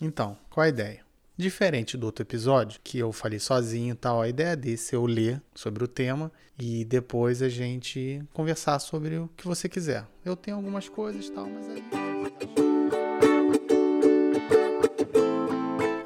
Então, qual a ideia? Diferente do outro episódio, que eu falei sozinho e tal, a ideia desse é eu ler sobre o tema e depois a gente conversar sobre o que você quiser. Eu tenho algumas coisas e tal, mas aí.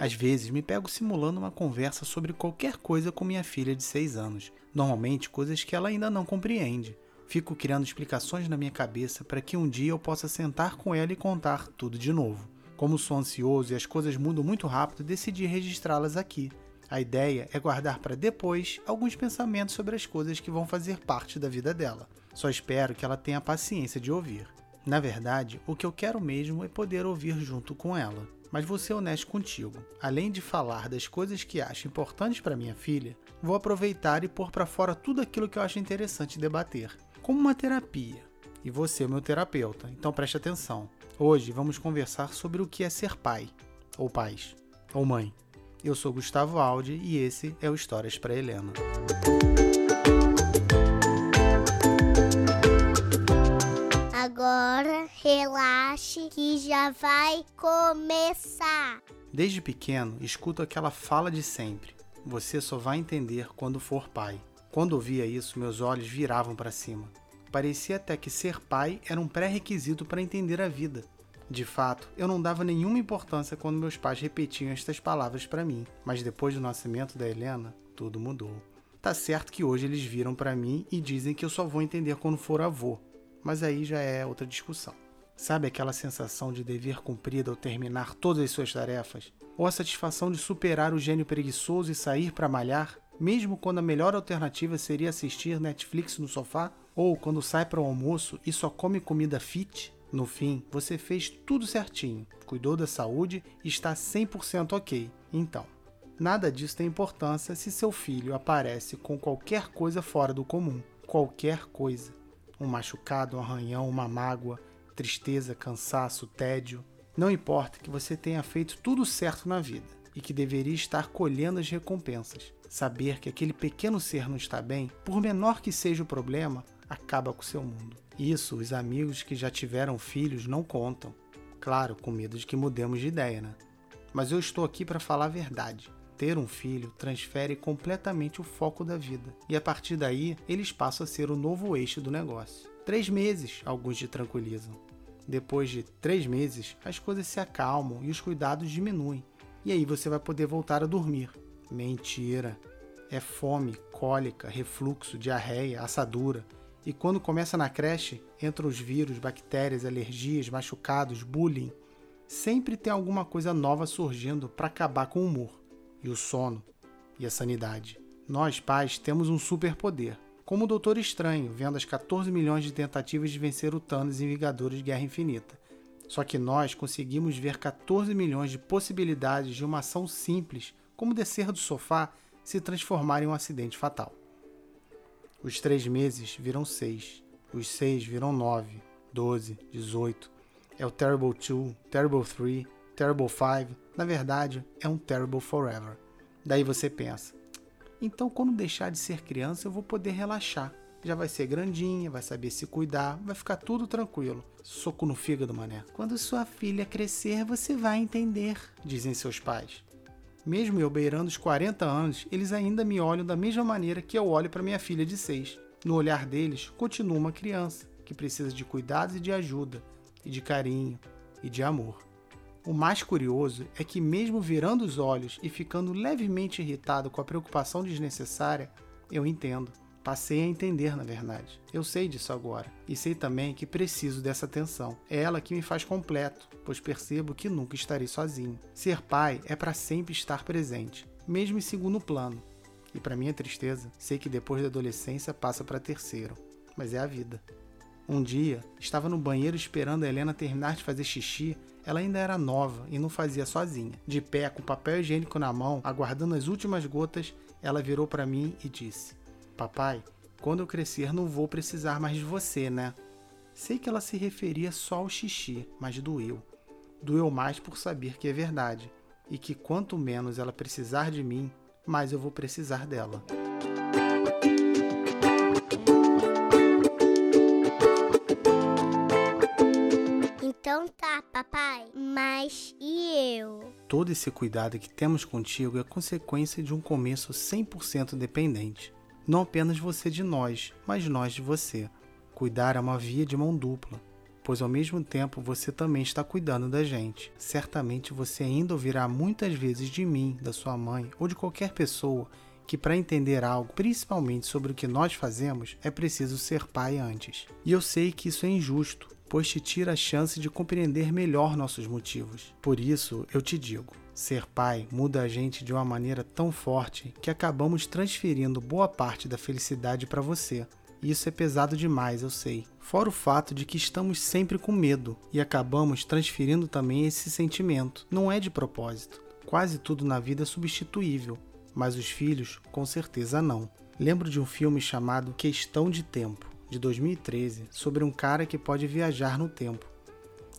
Às vezes me pego simulando uma conversa sobre qualquer coisa com minha filha de 6 anos, normalmente coisas que ela ainda não compreende. Fico criando explicações na minha cabeça para que um dia eu possa sentar com ela e contar tudo de novo. Como sou ansioso e as coisas mudam muito rápido, decidi registrá-las aqui. A ideia é guardar para depois alguns pensamentos sobre as coisas que vão fazer parte da vida dela. Só espero que ela tenha paciência de ouvir. Na verdade, o que eu quero mesmo é poder ouvir junto com ela. Mas vou ser honesto contigo. Além de falar das coisas que acho importantes para minha filha, vou aproveitar e pôr para fora tudo aquilo que eu acho interessante debater, como uma terapia. E você é meu terapeuta, então preste atenção. Hoje vamos conversar sobre o que é ser pai, ou pais, ou mãe. Eu sou Gustavo Aldi e esse é o Histórias para Helena. Agora relaxe que já vai começar. Desde pequeno, escuto aquela fala de sempre: você só vai entender quando for pai. Quando ouvia isso, meus olhos viravam para cima. Parecia até que ser pai era um pré-requisito para entender a vida. De fato, eu não dava nenhuma importância quando meus pais repetiam estas palavras para mim, mas depois do nascimento da Helena, tudo mudou. Tá certo que hoje eles viram para mim e dizem que eu só vou entender quando for avô, mas aí já é outra discussão. Sabe aquela sensação de dever cumprido ao terminar todas as suas tarefas? Ou a satisfação de superar o gênio preguiçoso e sair para malhar, mesmo quando a melhor alternativa seria assistir Netflix no sofá? Ou quando sai para o almoço e só come comida fit? No fim, você fez tudo certinho, cuidou da saúde e está 100% ok. Então, nada disso tem importância se seu filho aparece com qualquer coisa fora do comum. Qualquer coisa. Um machucado, um arranhão, uma mágoa, tristeza, cansaço, tédio. Não importa que você tenha feito tudo certo na vida e que deveria estar colhendo as recompensas. Saber que aquele pequeno ser não está bem, por menor que seja o problema, acaba com seu mundo. Isso os amigos que já tiveram filhos não contam. Claro, com medo de que mudemos de ideia, né? Mas eu estou aqui para falar a verdade. Ter um filho transfere completamente o foco da vida, e a partir daí eles passam a ser o novo eixo do negócio. Três meses, alguns te tranquilizam. Depois de três meses, as coisas se acalmam e os cuidados diminuem, e aí você vai poder voltar a dormir. Mentira! É fome, cólica, refluxo, diarreia, assadura, e quando começa na creche, entram os vírus, bactérias, alergias, machucados, bullying. Sempre tem alguma coisa nova surgindo para acabar com o humor, e o sono, e a sanidade. Nós, pais, temos um superpoder. Como o Doutor Estranho, vendo as 14 milhões de tentativas de vencer o Thanos em Vingadores Guerra Infinita. Só que nós conseguimos ver 14 milhões de possibilidades de uma ação simples, como descer do sofá, se transformar em um acidente fatal. Os três meses viram seis. Os seis viram nove, doze, dezoito. É o Terrible Two, Terrible Three, Terrible Five. Na verdade, é um Terrible Forever. Daí você pensa: então, quando deixar de ser criança, eu vou poder relaxar. Já vai ser grandinha, vai saber se cuidar, vai ficar tudo tranquilo. Soco no fígado, mané. Quando sua filha crescer, você vai entender, dizem seus pais. Mesmo eu beirando os 40 anos, eles ainda me olham da mesma maneira que eu olho para minha filha de 6. No olhar deles, continua uma criança que precisa de cuidados e de ajuda, e de carinho e de amor. O mais curioso é que, mesmo virando os olhos e ficando levemente irritado com a preocupação desnecessária, eu entendo. Passei a entender, na verdade. Eu sei disso agora. E sei também que preciso dessa atenção. É ela que me faz completo, pois percebo que nunca estarei sozinho. Ser pai é para sempre estar presente, mesmo em segundo plano. E para minha tristeza, sei que depois da adolescência passa para terceiro. Mas é a vida. Um dia, estava no banheiro esperando a Helena terminar de fazer xixi. Ela ainda era nova e não fazia sozinha. De pé, com papel higiênico na mão, aguardando as últimas gotas, ela virou para mim e disse: Papai, quando eu crescer não vou precisar mais de você, né? Sei que ela se referia só ao xixi, mas doeu. Doeu mais por saber que é verdade e que quanto menos ela precisar de mim, mais eu vou precisar dela. Então tá, papai. Mas e eu? todo esse cuidado que temos contigo é consequência de um começo 100% dependente. Não apenas você de nós, mas nós de você. Cuidar é uma via de mão dupla, pois ao mesmo tempo você também está cuidando da gente. Certamente você ainda ouvirá muitas vezes de mim, da sua mãe ou de qualquer pessoa que para entender algo, principalmente sobre o que nós fazemos, é preciso ser pai antes. E eu sei que isso é injusto, pois te tira a chance de compreender melhor nossos motivos. Por isso, eu te digo: ser pai muda a gente de uma maneira tão forte que acabamos transferindo boa parte da felicidade para você. Isso é pesado demais, eu sei. Fora o fato de que estamos sempre com medo e acabamos transferindo também esse sentimento. Não é de propósito. Quase tudo na vida é substituível, mas os filhos, com certeza não. Lembro de um filme chamado Questão de Tempo, de 2013, sobre um cara que pode viajar no tempo.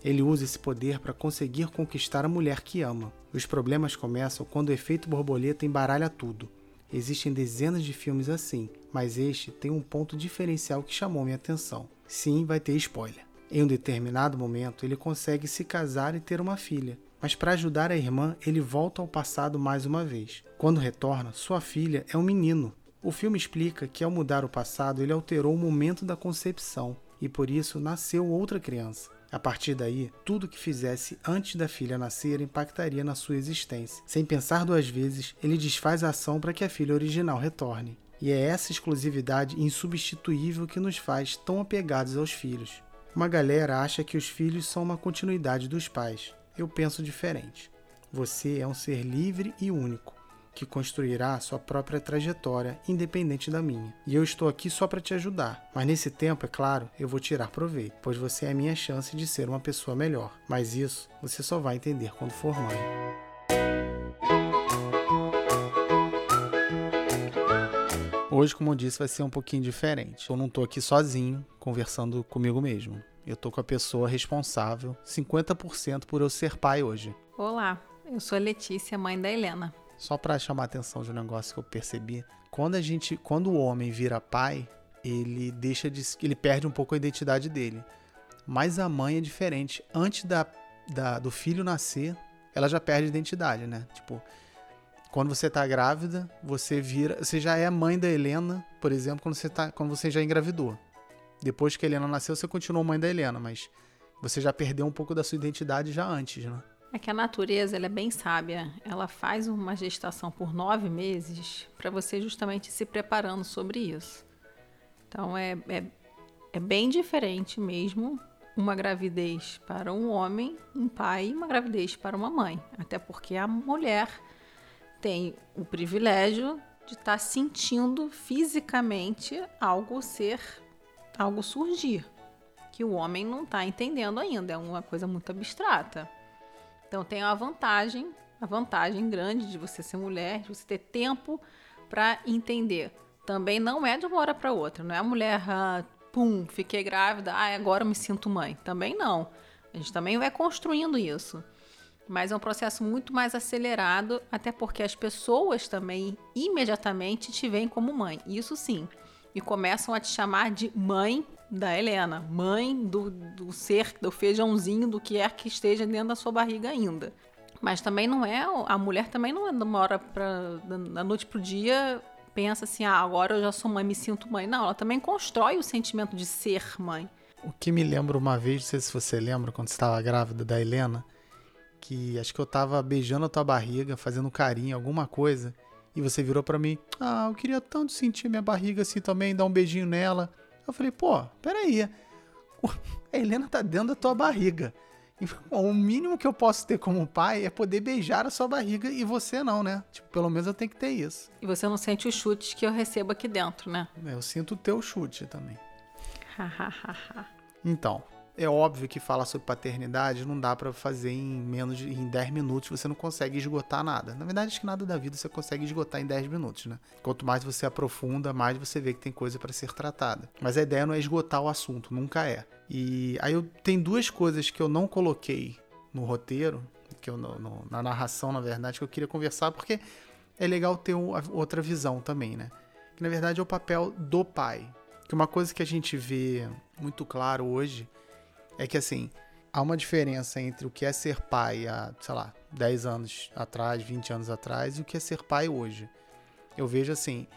Ele usa esse poder para conseguir conquistar a mulher que ama. Os problemas começam quando o efeito borboleta embaralha tudo. Existem dezenas de filmes assim, mas este tem um ponto diferencial que chamou minha atenção. Sim, vai ter spoiler. Em um determinado momento, ele consegue se casar e ter uma filha mas para ajudar a irmã, ele volta ao passado mais uma vez. Quando retorna, sua filha é um menino. O filme explica que ao mudar o passado, ele alterou o momento da concepção e por isso nasceu outra criança. A partir daí, tudo que fizesse antes da filha nascer impactaria na sua existência. Sem pensar duas vezes, ele desfaz a ação para que a filha original retorne. E é essa exclusividade insubstituível que nos faz tão apegados aos filhos. Uma galera acha que os filhos são uma continuidade dos pais eu penso diferente. Você é um ser livre e único, que construirá sua própria trajetória, independente da minha. E eu estou aqui só para te ajudar. Mas nesse tempo, é claro, eu vou tirar proveito, pois você é a minha chance de ser uma pessoa melhor. Mas isso você só vai entender quando for mãe. Hoje, como eu disse, vai ser um pouquinho diferente. Eu não estou aqui sozinho, conversando comigo mesmo. Eu tô com a pessoa responsável 50% por eu ser pai hoje. Olá, eu sou Letícia, mãe da Helena. Só para chamar a atenção de um negócio que eu percebi, quando a gente, quando o homem vira pai, ele deixa de, ele perde um pouco a identidade dele. Mas a mãe é diferente. Antes da, da do filho nascer, ela já perde a identidade, né? Tipo, quando você tá grávida, você vira, você já é a mãe da Helena, por exemplo, quando você tá, quando você já engravidou. Depois que a Helena nasceu, você continuou mãe da Helena, mas você já perdeu um pouco da sua identidade já antes, né? É que a natureza ela é bem sábia. Ela faz uma gestação por nove meses para você justamente se preparando sobre isso. Então é, é, é bem diferente mesmo uma gravidez para um homem, um pai, e uma gravidez para uma mãe. Até porque a mulher tem o privilégio de estar tá sentindo fisicamente algo ser algo surgir que o homem não está entendendo ainda, é uma coisa muito abstrata. Então tem a vantagem, a vantagem grande de você ser mulher, de você ter tempo para entender. Também não é de uma hora para outra, não é a mulher, ah, pum, fiquei grávida, ah, agora me sinto mãe. Também não. A gente também vai construindo isso. Mas é um processo muito mais acelerado, até porque as pessoas também imediatamente te veem como mãe. Isso sim e começam a te chamar de mãe da Helena, mãe do, do ser, do feijãozinho, do que é que esteja dentro da sua barriga ainda. Mas também não é, a mulher também não é de uma hora para da noite pro dia pensa assim, ah, agora eu já sou mãe, me sinto mãe. Não, ela também constrói o sentimento de ser mãe. O que me lembra uma vez, não sei se você lembra, quando estava grávida da Helena, que acho que eu estava beijando a tua barriga, fazendo carinho, alguma coisa, e você virou para mim, ah, eu queria tanto sentir minha barriga assim também, dar um beijinho nela. Eu falei, pô, peraí, a Helena tá dentro da tua barriga. E, bom, o mínimo que eu posso ter como pai é poder beijar a sua barriga e você não, né? Tipo, pelo menos eu tenho que ter isso. E você não sente os chutes que eu recebo aqui dentro, né? Eu sinto o teu chute também. então, é óbvio que falar sobre paternidade não dá para fazer em menos de em 10 minutos, você não consegue esgotar nada. Na verdade, acho que nada da vida você consegue esgotar em 10 minutos, né? Quanto mais você aprofunda, mais você vê que tem coisa para ser tratada. Mas a ideia não é esgotar o assunto, nunca é. E aí eu tem duas coisas que eu não coloquei no roteiro, que eu no, no, na narração, na verdade, que eu queria conversar porque é legal ter outra visão também, né? Que na verdade é o papel do pai. Que uma coisa que a gente vê muito claro hoje é que assim, há uma diferença entre o que é ser pai há, sei lá, 10 anos atrás, 20 anos atrás e o que é ser pai hoje. Eu vejo assim,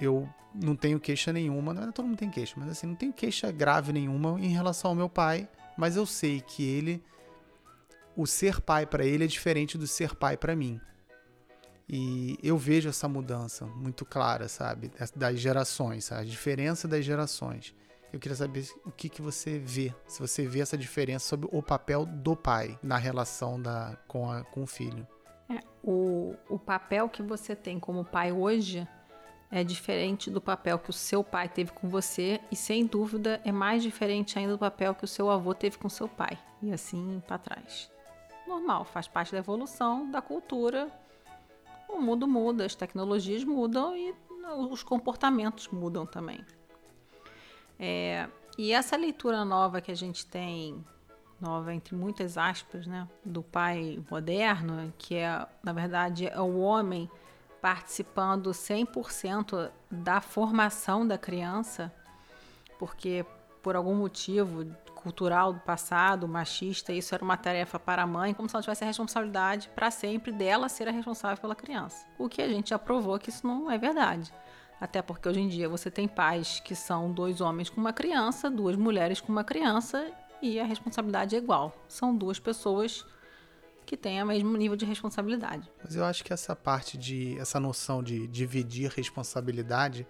eu não tenho queixa nenhuma, não é todo mundo tem queixa, mas assim, não tenho queixa grave nenhuma em relação ao meu pai, mas eu sei que ele o ser pai para ele é diferente do ser pai para mim. E eu vejo essa mudança muito clara, sabe? Das gerações, a diferença das gerações. Eu queria saber o que, que você vê, se você vê essa diferença sobre o papel do pai na relação da, com, a, com o filho. É, o, o papel que você tem como pai hoje é diferente do papel que o seu pai teve com você e, sem dúvida, é mais diferente ainda do papel que o seu avô teve com seu pai. E assim para trás. Normal, faz parte da evolução da cultura o mundo muda, as tecnologias mudam e os comportamentos mudam também. É, e essa leitura nova que a gente tem, nova entre muitas aspas, né, do pai moderno, que é, na verdade, é o homem participando 100% da formação da criança, porque por algum motivo cultural do passado, machista, isso era uma tarefa para a mãe, como se ela tivesse a responsabilidade para sempre dela ser a responsável pela criança. O que a gente já provou que isso não é verdade. Até porque hoje em dia você tem pais que são dois homens com uma criança, duas mulheres com uma criança e a responsabilidade é igual. São duas pessoas que têm o mesmo nível de responsabilidade. Mas eu acho que essa parte de essa noção de dividir responsabilidade,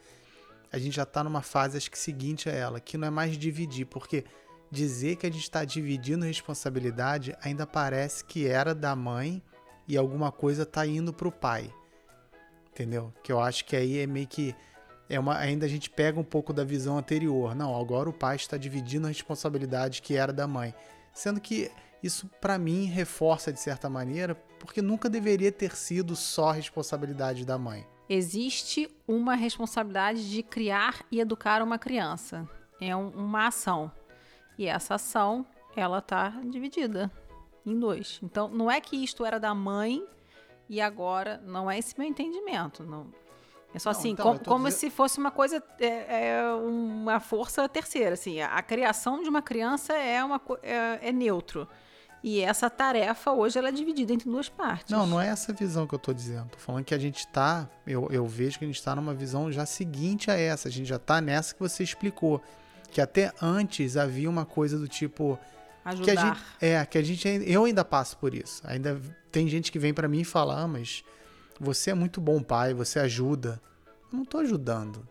a gente já está numa fase acho que seguinte a ela, que não é mais dividir, porque dizer que a gente está dividindo responsabilidade ainda parece que era da mãe e alguma coisa está indo para o pai. Entendeu? Que eu acho que aí é meio que. É uma, ainda a gente pega um pouco da visão anterior. Não, agora o pai está dividindo a responsabilidade que era da mãe. Sendo que isso, para mim, reforça de certa maneira, porque nunca deveria ter sido só responsabilidade da mãe. Existe uma responsabilidade de criar e educar uma criança. É um, uma ação. E essa ação, ela tá dividida em dois. Então, não é que isto era da mãe e agora não é esse meu entendimento. Não. É só não, assim, então, como, como dizendo... se fosse uma coisa, é, é, uma força terceira. Assim, a, a, criação de uma criança é, uma, é, é neutro. E essa tarefa hoje ela é dividida entre duas partes. Não, não é essa visão que eu estou dizendo. Tô falando que a gente está, eu, eu vejo que a gente está numa visão já seguinte a essa. A gente já está nessa que você explicou que até antes havia uma coisa do tipo ajudar. Que a gente, é, que a gente eu ainda passo por isso. Ainda tem gente que vem para mim e fala: ah, mas você é muito bom pai, você ajuda". Eu não tô ajudando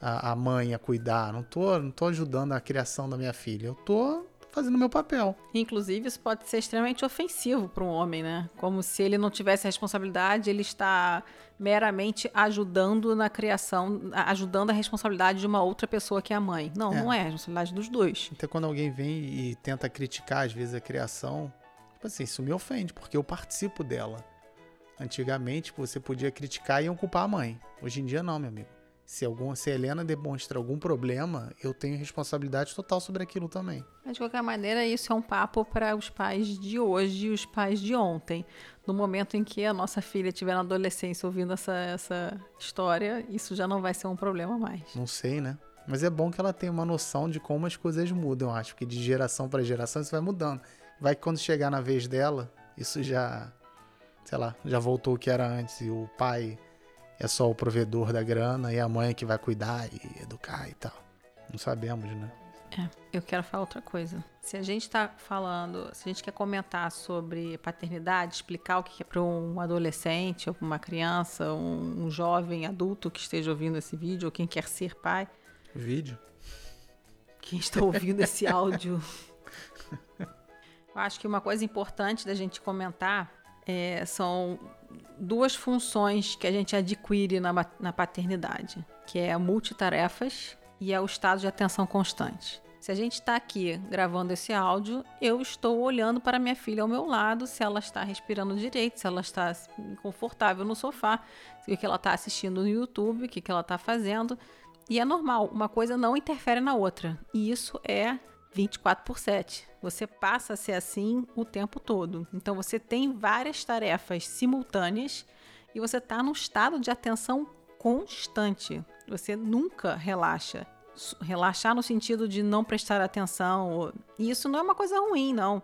a, a mãe a cuidar, não tô, não tô ajudando a criação da minha filha. Eu tô fazendo meu papel. Inclusive, isso pode ser extremamente ofensivo para um homem, né? Como se ele não tivesse a responsabilidade, ele está meramente ajudando na criação, ajudando a responsabilidade de uma outra pessoa que é a mãe. Não, é. não é, a responsabilidade dos dois. Então, quando alguém vem e tenta criticar, às vezes, a criação, tipo assim, isso me ofende, porque eu participo dela. Antigamente, você podia criticar e iam culpar a mãe. Hoje em dia, não, meu amigo. Se, algum, se a Helena demonstra algum problema, eu tenho responsabilidade total sobre aquilo também. Mas de qualquer maneira, isso é um papo para os pais de hoje e os pais de ontem. No momento em que a nossa filha estiver na adolescência ouvindo essa, essa história, isso já não vai ser um problema mais. Não sei, né? Mas é bom que ela tenha uma noção de como as coisas mudam, eu acho, que de geração para geração isso vai mudando. Vai que quando chegar na vez dela, isso já, sei lá, já voltou o que era antes e o pai é só o provedor da grana e a mãe que vai cuidar e educar e tal. Não sabemos, né? É, eu quero falar outra coisa. Se a gente está falando, se a gente quer comentar sobre paternidade, explicar o que é para um adolescente ou para uma criança, um, um, jovem adulto que esteja ouvindo esse vídeo ou quem quer ser pai. Vídeo? Quem está ouvindo esse áudio. Eu acho que uma coisa importante da gente comentar é, são duas funções que a gente adquire na, na paternidade, que é multitarefas e é o estado de atenção constante. Se a gente está aqui gravando esse áudio, eu estou olhando para minha filha ao meu lado, se ela está respirando direito, se ela está confortável no sofá, o que ela está assistindo no YouTube, o que ela está fazendo. E é normal, uma coisa não interfere na outra. E isso é 24 por 7. Você passa a ser assim o tempo todo. Então você tem várias tarefas simultâneas e você está num estado de atenção constante. Você nunca relaxa. Relaxar no sentido de não prestar atenção. E isso não é uma coisa ruim, não.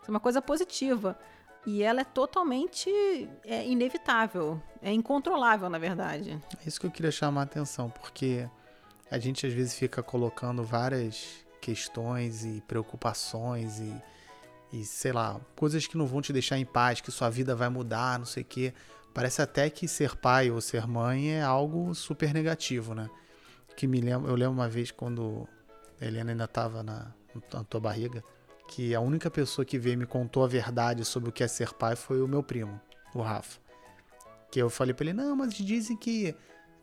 Isso é uma coisa positiva. E ela é totalmente é, inevitável. É incontrolável, na verdade. É isso que eu queria chamar a atenção, porque a gente às vezes fica colocando várias questões e preocupações e, e sei lá, coisas que não vão te deixar em paz, que sua vida vai mudar, não sei o quê. Parece até que ser pai ou ser mãe é algo super negativo, né? Que me lembro, eu lembro uma vez quando a Helena ainda estava na, na tua barriga, que a única pessoa que veio e me contou a verdade sobre o que é ser pai foi o meu primo, o Rafa. Que eu falei pra ele, não, mas dizem que.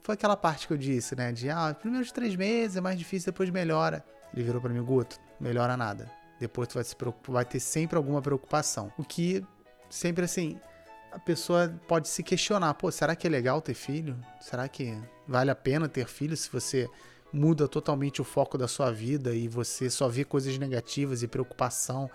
Foi aquela parte que eu disse, né? De, ah, primeiros três meses é mais difícil, depois melhora. Ele virou para mim, Guto, melhora nada. Depois tu vai, se vai ter sempre alguma preocupação. O que, sempre assim, a pessoa pode se questionar: pô, será que é legal ter filho? Será que vale a pena ter filho se você muda totalmente o foco da sua vida e você só vê coisas negativas e preocupação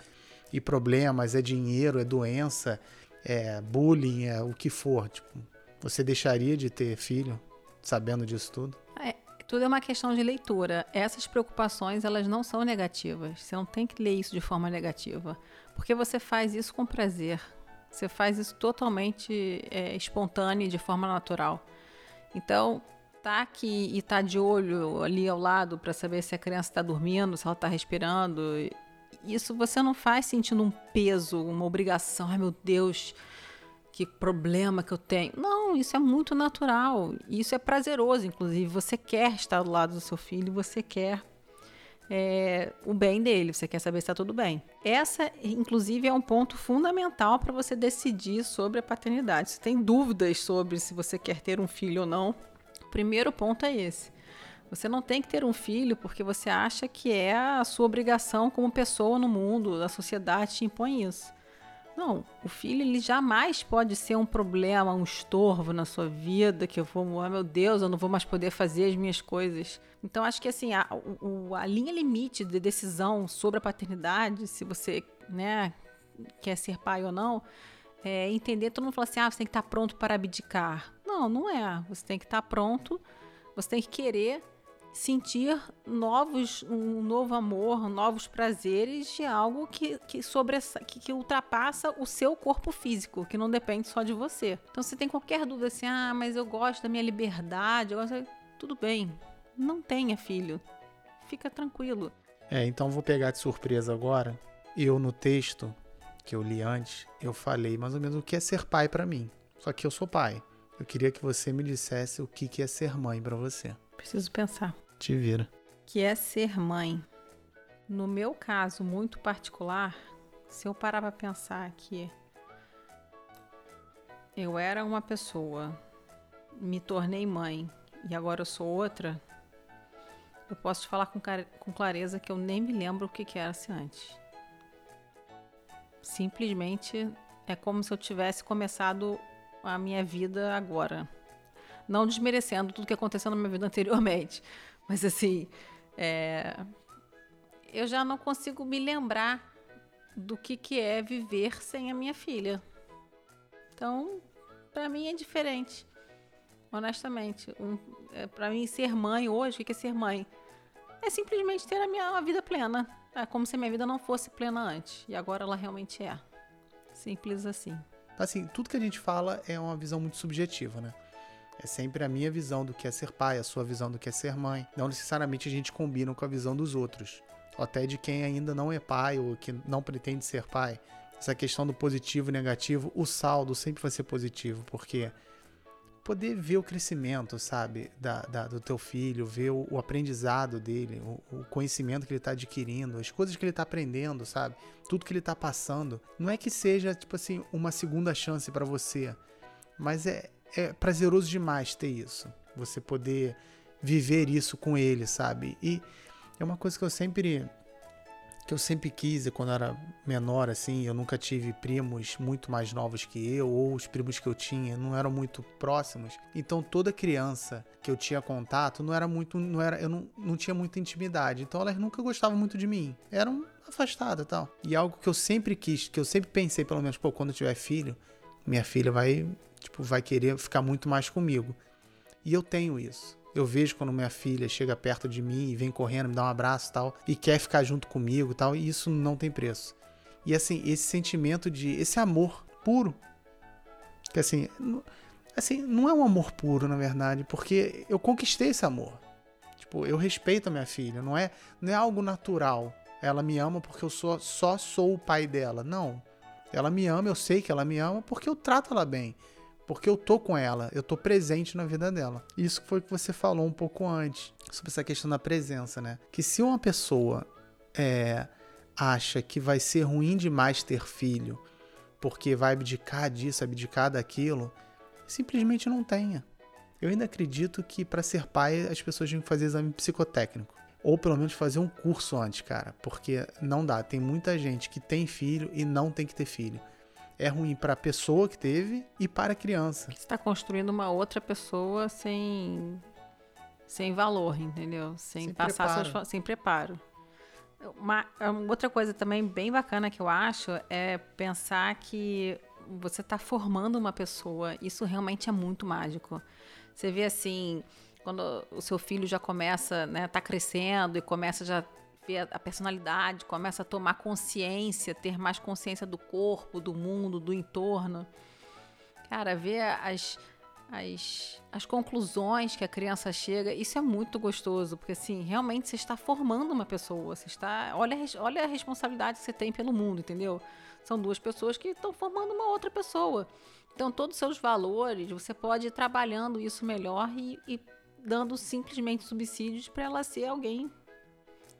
e problemas? É dinheiro, é doença, é bullying, é o que for. Tipo, você deixaria de ter filho sabendo disso tudo? É, tudo é uma questão de leitura. Essas preocupações, elas não são negativas. Você não tem que ler isso de forma negativa. Porque você faz isso com prazer. Você faz isso totalmente é, espontâneo, de forma natural. Então, tá aqui e tá de olho ali ao lado para saber se a criança está dormindo, se ela está respirando, isso você não faz sentindo um peso, uma obrigação. Ai meu Deus, que problema que eu tenho. Não, isso é muito natural. Isso é prazeroso, inclusive. Você quer estar do lado do seu filho, você quer é, o bem dele, você quer saber se está tudo bem. Essa, inclusive, é um ponto fundamental para você decidir sobre a paternidade. Se tem dúvidas sobre se você quer ter um filho ou não, o primeiro ponto é esse. Você não tem que ter um filho porque você acha que é a sua obrigação como pessoa no mundo, a sociedade te impõe isso. Não, o filho ele jamais pode ser um problema, um estorvo na sua vida, que eu vou, ah, meu Deus, eu não vou mais poder fazer as minhas coisas. Então acho que assim, a, a linha limite de decisão sobre a paternidade, se você, né, quer ser pai ou não, é entender, todo mundo fala assim, ah, você tem que estar pronto para abdicar. Não, não é. Você tem que estar pronto, você tem que querer sentir novos, um novo amor, novos prazeres de algo que, que, sobre, que, que ultrapassa o seu corpo físico, que não depende só de você. Então, se tem qualquer dúvida assim, ah, mas eu gosto da minha liberdade, eu gosto... tudo bem, não tenha filho, fica tranquilo. É, então vou pegar de surpresa agora. Eu no texto que eu li antes, eu falei mais ou menos o que é ser pai para mim. Só que eu sou pai. Eu queria que você me dissesse o que é ser mãe para você. Preciso pensar. Te vira. Que é ser mãe. No meu caso muito particular, se eu parar para pensar que eu era uma pessoa, me tornei mãe e agora eu sou outra, eu posso te falar com, com clareza que eu nem me lembro o que, que era se antes. Simplesmente é como se eu tivesse começado a minha vida agora. Não desmerecendo tudo que aconteceu na minha vida anteriormente, mas assim, é, eu já não consigo me lembrar do que, que é viver sem a minha filha. Então, para mim é diferente, honestamente. Um, é, para mim, ser mãe hoje, o que é ser mãe? É simplesmente ter a minha vida plena. É como se a minha vida não fosse plena antes. E agora ela realmente é. Simples assim. Assim, tudo que a gente fala é uma visão muito subjetiva, né? É sempre a minha visão do que é ser pai, a sua visão do que é ser mãe. Não necessariamente a gente combina com a visão dos outros. Ou até de quem ainda não é pai ou que não pretende ser pai. Essa questão do positivo e negativo, o saldo sempre vai ser positivo, porque poder ver o crescimento, sabe, da, da do teu filho, ver o, o aprendizado dele, o, o, conhecimento que ele está adquirindo, as coisas que ele está aprendendo, sabe, tudo que ele está passando. Não é que seja, tipo assim, uma segunda chance para você, mas é, é prazeroso demais ter isso. Você poder viver isso com ele, sabe? E é uma coisa que eu sempre que eu sempre quis, quando era menor, assim, eu nunca tive primos muito mais novos que eu, ou os primos que eu tinha não eram muito próximos. Então toda criança que eu tinha contato não era muito, não era, eu não, não tinha muita intimidade. Então elas nunca gostavam muito de mim. Eram afastadas tal. E algo que eu sempre quis, que eu sempre pensei, pelo menos, pô, quando eu tiver filho, minha filha vai tipo, vai querer ficar muito mais comigo. E eu tenho isso. Eu vejo quando minha filha chega perto de mim e vem correndo, me dá um abraço e tal, e quer ficar junto comigo e tal, e isso não tem preço. E assim, esse sentimento de. esse amor puro. Que assim. Assim, não é um amor puro, na verdade, porque eu conquistei esse amor. Tipo, eu respeito a minha filha, não é, não é algo natural. Ela me ama porque eu sou, só sou o pai dela. Não. Ela me ama, eu sei que ela me ama porque eu trato ela bem. Porque eu tô com ela, eu tô presente na vida dela. Isso foi o que você falou um pouco antes, sobre essa questão da presença, né? Que se uma pessoa é, acha que vai ser ruim demais ter filho, porque vai abdicar disso, abdicar daquilo, simplesmente não tenha. Eu ainda acredito que para ser pai as pessoas tinham que fazer exame psicotécnico. Ou pelo menos fazer um curso antes, cara. Porque não dá. Tem muita gente que tem filho e não tem que ter filho. É ruim para a pessoa que teve e para a criança. Você está construindo uma outra pessoa sem sem valor, entendeu? Sem, sem passar preparo. Sem preparo. Uma, outra coisa também bem bacana que eu acho é pensar que você está formando uma pessoa. Isso realmente é muito mágico. Você vê assim, quando o seu filho já começa, né, tá crescendo e começa já ver a personalidade, começa a tomar consciência, ter mais consciência do corpo, do mundo, do entorno. Cara, ver as, as, as conclusões que a criança chega, isso é muito gostoso, porque assim, realmente você está formando uma pessoa, você está, olha, olha a responsabilidade que você tem pelo mundo, entendeu? São duas pessoas que estão formando uma outra pessoa. Então, todos os seus valores, você pode ir trabalhando isso melhor e, e dando simplesmente subsídios para ela ser alguém,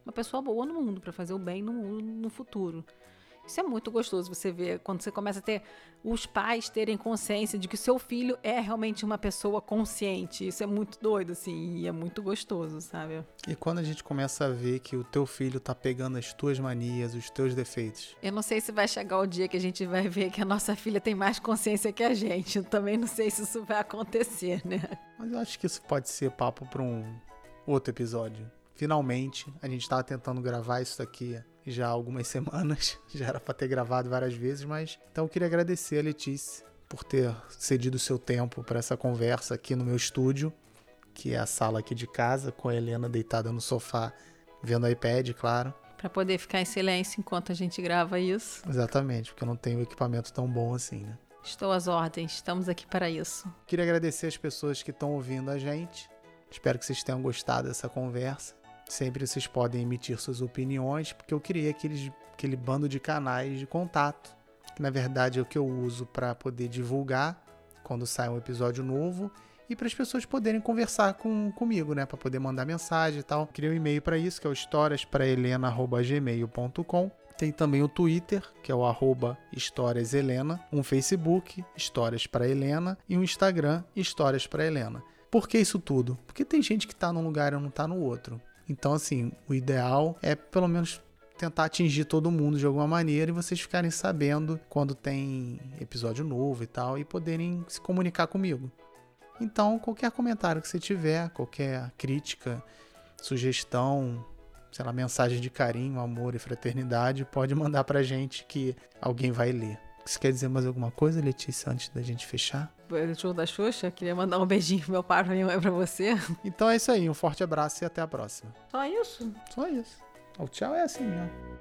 uma pessoa boa no mundo, para fazer o bem no mundo no futuro. Isso é muito gostoso você ver quando você começa a ter os pais terem consciência de que seu filho é realmente uma pessoa consciente. Isso é muito doido, assim, e é muito gostoso, sabe? E quando a gente começa a ver que o teu filho tá pegando as tuas manias, os teus defeitos. Eu não sei se vai chegar o dia que a gente vai ver que a nossa filha tem mais consciência que a gente. Eu também não sei se isso vai acontecer, né? Mas eu acho que isso pode ser papo para um outro episódio. Finalmente, a gente estava tentando gravar isso daqui já há algumas semanas. Já era para ter gravado várias vezes, mas então eu queria agradecer a Letícia por ter cedido o seu tempo para essa conversa aqui no meu estúdio, que é a sala aqui de casa, com a Helena deitada no sofá, vendo o iPad, claro. Para poder ficar em silêncio enquanto a gente grava isso. Exatamente, porque eu não tenho equipamento tão bom assim, né? Estou às ordens, estamos aqui para isso. Queria agradecer as pessoas que estão ouvindo a gente. Espero que vocês tenham gostado dessa conversa. Sempre vocês podem emitir suas opiniões, porque eu criei aqueles, aquele bando de canais de contato, que na verdade é o que eu uso para poder divulgar quando sai um episódio novo e para as pessoas poderem conversar com, comigo, né? Para poder mandar mensagem e tal. Criei um e-mail para isso, que é o historiasprahelena.gmail.com. Tem também o Twitter, que é o arroba historiashelena, um Facebook, Histórias para Helena, e um Instagram, Histórias para Helena. Por que isso tudo? Porque tem gente que está num lugar e não está no outro. Então, assim, o ideal é pelo menos tentar atingir todo mundo de alguma maneira e vocês ficarem sabendo quando tem episódio novo e tal e poderem se comunicar comigo. Então, qualquer comentário que você tiver, qualquer crítica, sugestão, sei lá, mensagem de carinho, amor e fraternidade, pode mandar pra gente que alguém vai ler. Você quer dizer mais alguma coisa, Letícia, antes da gente fechar? show da Xuxa, queria mandar um beijinho pro meu pai, pra minha mãe, pra você. Então é isso aí, um forte abraço e até a próxima. Só isso? Só isso. O tchau é assim, ó.